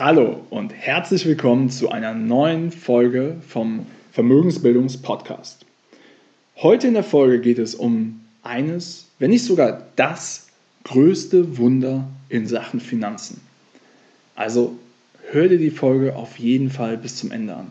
Hallo und herzlich willkommen zu einer neuen Folge vom Vermögensbildungspodcast. Heute in der Folge geht es um eines, wenn nicht sogar das größte Wunder in Sachen Finanzen. Also hör dir die Folge auf jeden Fall bis zum Ende an.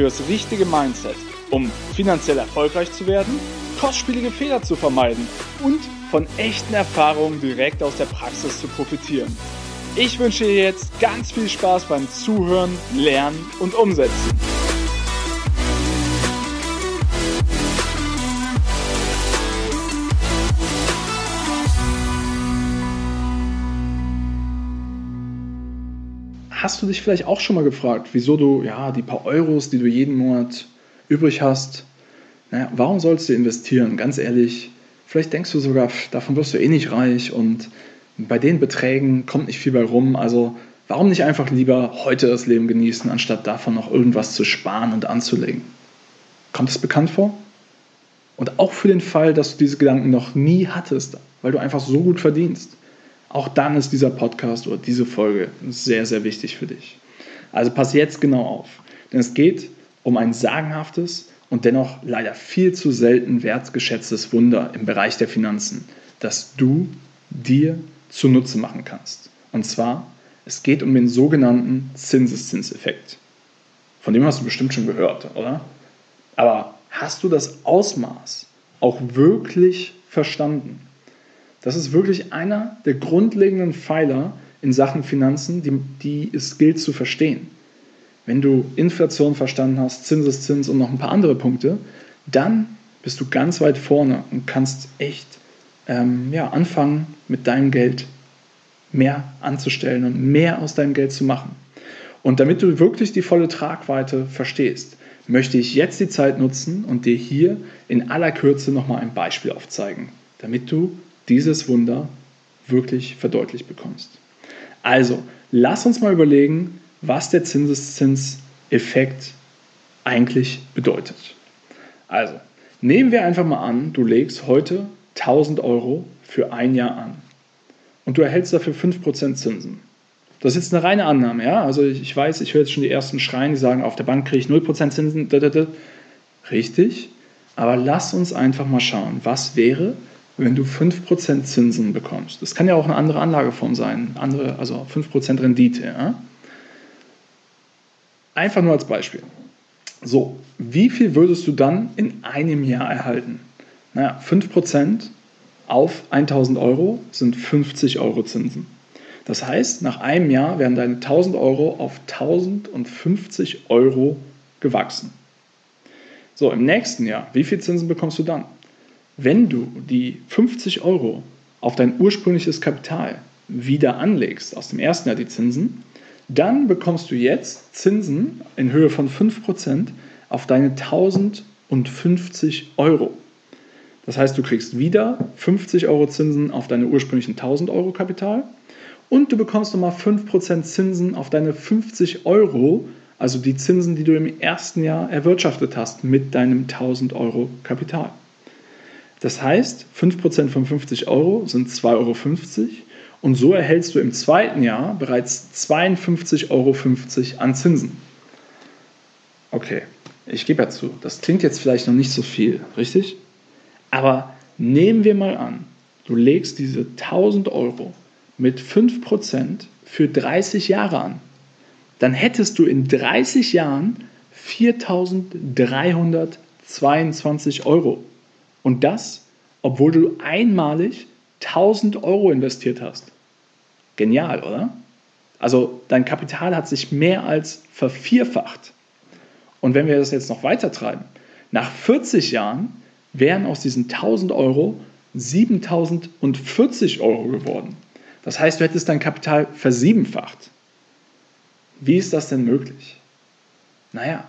für das richtige Mindset, um finanziell erfolgreich zu werden, kostspielige Fehler zu vermeiden und von echten Erfahrungen direkt aus der Praxis zu profitieren. Ich wünsche dir jetzt ganz viel Spaß beim Zuhören, Lernen und Umsetzen. Hast du dich vielleicht auch schon mal gefragt, wieso du ja die paar Euros, die du jeden Monat übrig hast, naja, warum sollst du investieren? Ganz ehrlich, Vielleicht denkst du sogar, davon wirst du eh nicht reich und bei den Beträgen kommt nicht viel bei rum. Also warum nicht einfach lieber heute das Leben genießen, anstatt davon noch irgendwas zu sparen und anzulegen? Kommt es bekannt vor? Und auch für den Fall, dass du diese Gedanken noch nie hattest, weil du einfach so gut verdienst. Auch dann ist dieser Podcast oder diese Folge sehr, sehr wichtig für dich. Also pass jetzt genau auf, denn es geht um ein sagenhaftes und dennoch leider viel zu selten wertgeschätztes Wunder im Bereich der Finanzen, das du dir zunutze machen kannst. Und zwar, es geht um den sogenannten Zinseszinseffekt. Von dem hast du bestimmt schon gehört, oder? Aber hast du das Ausmaß auch wirklich verstanden? Das ist wirklich einer der grundlegenden Pfeiler in Sachen Finanzen, die, die es gilt zu verstehen wenn du Inflation verstanden hast, Zinseszins und noch ein paar andere Punkte, dann bist du ganz weit vorne und kannst echt ähm, ja, anfangen, mit deinem Geld mehr anzustellen und mehr aus deinem Geld zu machen. Und damit du wirklich die volle Tragweite verstehst, möchte ich jetzt die Zeit nutzen und dir hier in aller Kürze nochmal ein Beispiel aufzeigen, damit du dieses Wunder wirklich verdeutlicht bekommst. Also, lass uns mal überlegen, was der Zinseszinseffekt eigentlich bedeutet. Also, nehmen wir einfach mal an, du legst heute 1000 Euro für ein Jahr an und du erhältst dafür 5% Zinsen. Das ist jetzt eine reine Annahme, ja? Also ich weiß, ich höre jetzt schon die ersten Schreien, die sagen, auf der Bank kriege ich 0% Zinsen. Richtig, aber lass uns einfach mal schauen, was wäre, wenn du 5% Zinsen bekommst. Das kann ja auch eine andere Anlageform sein, andere, also 5% Rendite. Ja? Einfach nur als Beispiel. So, wie viel würdest du dann in einem Jahr erhalten? Naja, 5% auf 1000 Euro sind 50 Euro Zinsen. Das heißt, nach einem Jahr werden deine 1000 Euro auf 1050 Euro gewachsen. So, im nächsten Jahr, wie viel Zinsen bekommst du dann? Wenn du die 50 Euro auf dein ursprüngliches Kapital wieder anlegst, aus dem ersten Jahr die Zinsen, dann bekommst du jetzt Zinsen in Höhe von 5% auf deine 1050 Euro. Das heißt, du kriegst wieder 50 Euro Zinsen auf deine ursprünglichen 1000 Euro Kapital und du bekommst nochmal 5% Zinsen auf deine 50 Euro, also die Zinsen, die du im ersten Jahr erwirtschaftet hast mit deinem 1000 Euro Kapital. Das heißt, 5% von 50 Euro sind 2,50 Euro und so erhältst du im zweiten Jahr bereits 52,50 Euro an Zinsen. Okay, ich gebe ja zu, das klingt jetzt vielleicht noch nicht so viel, richtig? Aber nehmen wir mal an, du legst diese 1000 Euro mit 5% für 30 Jahre an. Dann hättest du in 30 Jahren 4322 Euro. Und das, obwohl du einmalig 1000 Euro investiert hast. Genial, oder? Also dein Kapital hat sich mehr als vervierfacht. Und wenn wir das jetzt noch weiter treiben, nach 40 Jahren wären aus diesen 1000 Euro 7040 Euro geworden. Das heißt, du hättest dein Kapital versiebenfacht. Wie ist das denn möglich? Naja,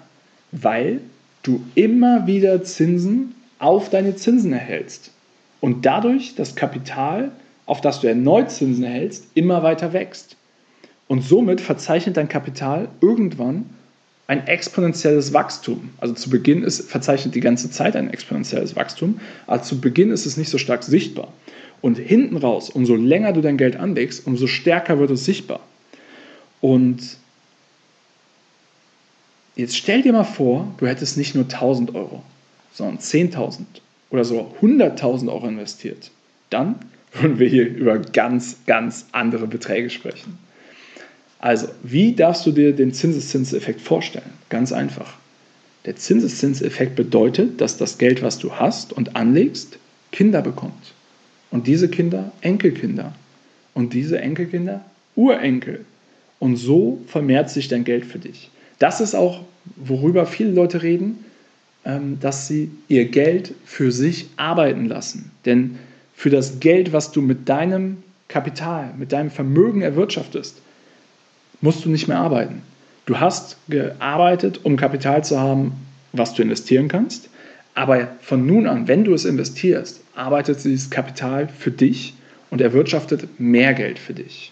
weil du immer wieder Zinsen auf deine Zinsen erhältst und dadurch das Kapital, auf das du erneut Zinsen erhältst, immer weiter wächst. Und somit verzeichnet dein Kapital irgendwann ein exponentielles Wachstum. Also zu Beginn ist, verzeichnet die ganze Zeit ein exponentielles Wachstum, aber zu Beginn ist es nicht so stark sichtbar. Und hinten raus, umso länger du dein Geld anlegst, umso stärker wird es sichtbar. Und jetzt stell dir mal vor, du hättest nicht nur 1000 Euro, sondern 10.000 oder so 100.000 Euro investiert. Dann würden wir hier über ganz, ganz andere Beträge sprechen. Also, wie darfst du dir den Zinseszinseffekt vorstellen? Ganz einfach. Der Zinseszinseffekt bedeutet, dass das Geld, was du hast und anlegst, Kinder bekommt. Und diese Kinder Enkelkinder. Und diese Enkelkinder Urenkel. Und so vermehrt sich dein Geld für dich. Das ist auch, worüber viele Leute reden, dass sie ihr Geld für sich arbeiten lassen. Denn für das Geld, was du mit deinem Kapital, mit deinem Vermögen erwirtschaftest, musst du nicht mehr arbeiten. Du hast gearbeitet, um Kapital zu haben, was du investieren kannst. Aber von nun an, wenn du es investierst, arbeitet dieses Kapital für dich und erwirtschaftet mehr Geld für dich.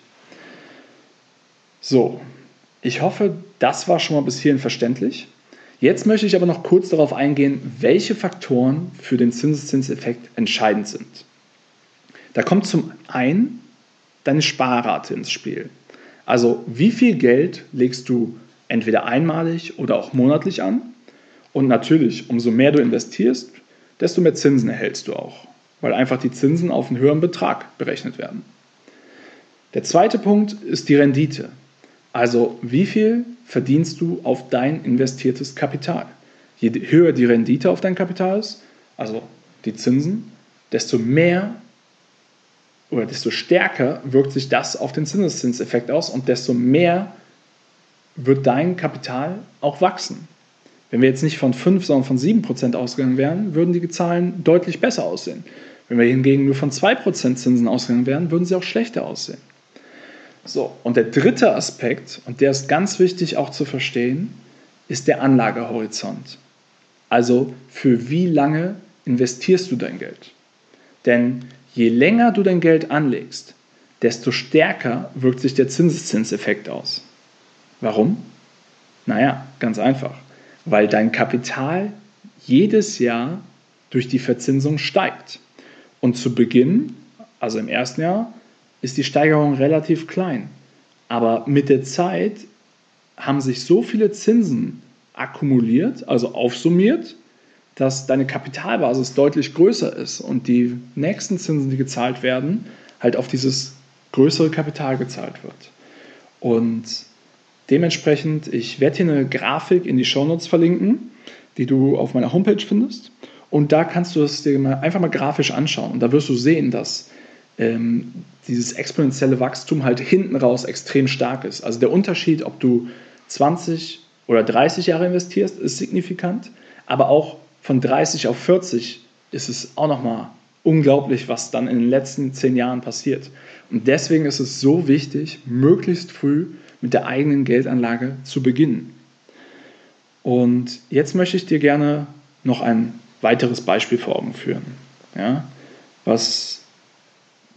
So, ich hoffe, das war schon mal bis hierhin verständlich. Jetzt möchte ich aber noch kurz darauf eingehen, welche Faktoren für den Zinseszinseffekt entscheidend sind. Da kommt zum einen deine Sparrate ins Spiel. Also wie viel Geld legst du entweder einmalig oder auch monatlich an? Und natürlich, umso mehr du investierst, desto mehr Zinsen erhältst du auch, weil einfach die Zinsen auf einen höheren Betrag berechnet werden. Der zweite Punkt ist die Rendite. Also wie viel verdienst du auf dein investiertes Kapital? Je höher die Rendite auf dein Kapital ist, also die Zinsen, desto mehr oder desto stärker wirkt sich das auf den Zinseszinseffekt aus und desto mehr wird dein Kapital auch wachsen. Wenn wir jetzt nicht von 5, sondern von 7 Prozent ausgegangen wären, würden die Zahlen deutlich besser aussehen. Wenn wir hingegen nur von 2 Prozent Zinsen ausgegangen wären, würden sie auch schlechter aussehen. So, und der dritte Aspekt, und der ist ganz wichtig auch zu verstehen, ist der Anlagehorizont. Also für wie lange investierst du dein Geld? Denn je länger du dein Geld anlegst, desto stärker wirkt sich der Zinseszinseffekt aus. Warum? Naja, ganz einfach. Weil dein Kapital jedes Jahr durch die Verzinsung steigt. Und zu Beginn, also im ersten Jahr, ist die Steigerung relativ klein. Aber mit der Zeit haben sich so viele Zinsen akkumuliert, also aufsummiert, dass deine Kapitalbasis deutlich größer ist und die nächsten Zinsen, die gezahlt werden, halt auf dieses größere Kapital gezahlt wird. Und dementsprechend, ich werde hier eine Grafik in die Shownotes verlinken, die du auf meiner Homepage findest. Und da kannst du es dir einfach mal grafisch anschauen. Und da wirst du sehen, dass ähm, dieses exponentielle Wachstum halt hinten raus extrem stark ist. Also der Unterschied, ob du 20 oder 30 Jahre investierst, ist signifikant. Aber auch von 30 auf 40 ist es auch nochmal unglaublich, was dann in den letzten zehn Jahren passiert. Und deswegen ist es so wichtig, möglichst früh mit der eigenen Geldanlage zu beginnen. Und jetzt möchte ich dir gerne noch ein weiteres Beispiel vor Augen führen, ja, was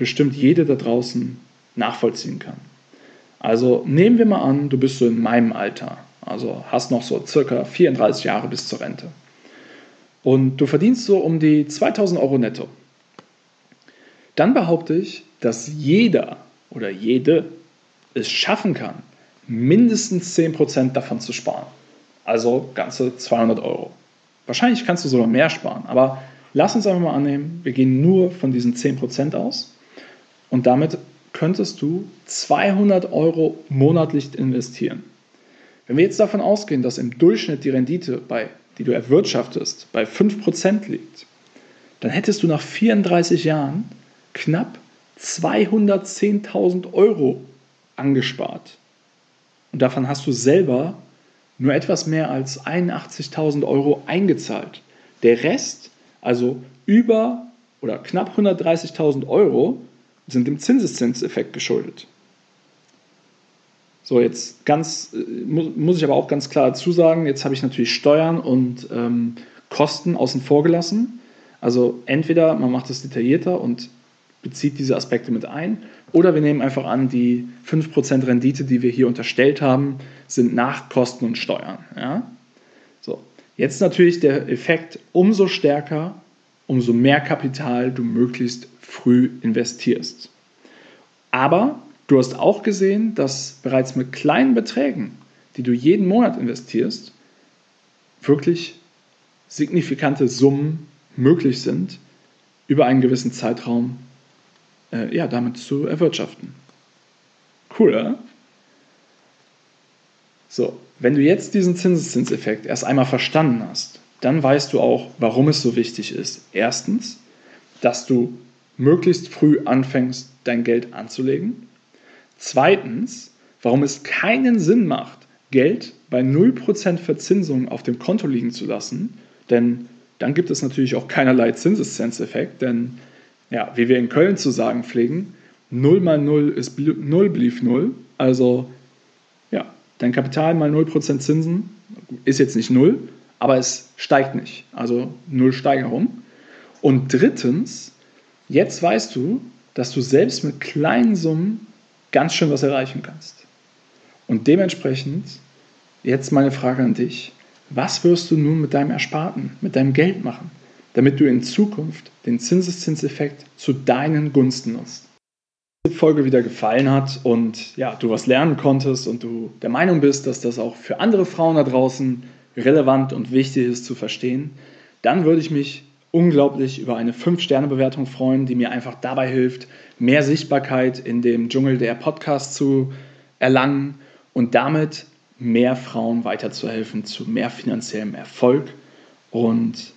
bestimmt jede da draußen nachvollziehen kann. Also nehmen wir mal an, du bist so in meinem Alter, also hast noch so circa 34 Jahre bis zur Rente und du verdienst so um die 2000 Euro netto, dann behaupte ich, dass jeder oder jede es schaffen kann, mindestens 10% davon zu sparen. Also ganze 200 Euro. Wahrscheinlich kannst du sogar mehr sparen, aber lass uns einfach mal annehmen, wir gehen nur von diesen 10% aus und damit könntest du 200 Euro monatlich investieren. Wenn wir jetzt davon ausgehen, dass im Durchschnitt die Rendite bei die du erwirtschaftest, bei 5% liegt, dann hättest du nach 34 Jahren knapp 210.000 Euro angespart. Und davon hast du selber nur etwas mehr als 81.000 Euro eingezahlt. Der Rest, also über oder knapp 130.000 Euro, sind dem Zinseszinseffekt geschuldet. So, jetzt ganz, äh, muss ich aber auch ganz klar dazu sagen, jetzt habe ich natürlich Steuern und ähm, Kosten außen vor gelassen. Also entweder man macht es detaillierter und bezieht diese Aspekte mit ein, oder wir nehmen einfach an, die 5% Rendite, die wir hier unterstellt haben, sind nach Kosten und Steuern. Ja? So, jetzt natürlich der Effekt umso stärker, umso mehr Kapital du möglichst früh investierst. Aber du hast auch gesehen, dass bereits mit kleinen Beträgen, die du jeden Monat investierst, wirklich signifikante Summen möglich sind, über einen gewissen Zeitraum äh, ja, damit zu erwirtschaften. Cool, oder? So, wenn du jetzt diesen Zinseszinseffekt erst einmal verstanden hast, dann weißt du auch, warum es so wichtig ist. Erstens, dass du möglichst früh anfängst, dein Geld anzulegen. Zweitens, warum es keinen Sinn macht, Geld bei 0% Verzinsung auf dem Konto liegen zu lassen, denn dann gibt es natürlich auch keinerlei Zinseszinseffekt, denn ja, wie wir in Köln zu sagen pflegen, 0 mal 0 ist 0 blieb 0. Also ja, dein Kapital mal 0% Zinsen ist jetzt nicht 0, aber es steigt nicht. Also 0 Steigerung. Und drittens, jetzt weißt du, dass du selbst mit kleinen Summen ganz schön was erreichen kannst. Und dementsprechend, jetzt meine Frage an dich, was wirst du nun mit deinem Ersparten, mit deinem Geld machen, damit du in Zukunft den Zinseszinseffekt zu deinen Gunsten nutzt? Wenn die Folge wieder gefallen hat und ja, du was lernen konntest und du der Meinung bist, dass das auch für andere Frauen da draußen relevant und wichtig ist zu verstehen, dann würde ich mich unglaublich über eine 5-Sterne-Bewertung freuen, die mir einfach dabei hilft, mehr Sichtbarkeit in dem Dschungel der Podcasts zu erlangen und damit mehr Frauen weiterzuhelfen zu mehr finanziellem Erfolg. Und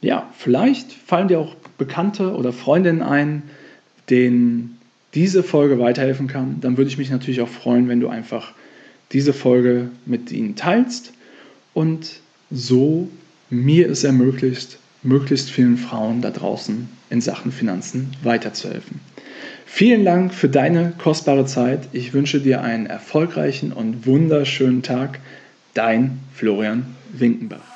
ja, vielleicht fallen dir auch Bekannte oder Freundinnen ein, denen diese Folge weiterhelfen kann. Dann würde ich mich natürlich auch freuen, wenn du einfach diese Folge mit ihnen teilst und so mir es ermöglicht, möglichst vielen Frauen da draußen in Sachen Finanzen weiterzuhelfen. Vielen Dank für deine kostbare Zeit. Ich wünsche dir einen erfolgreichen und wunderschönen Tag. Dein Florian Winkenbach.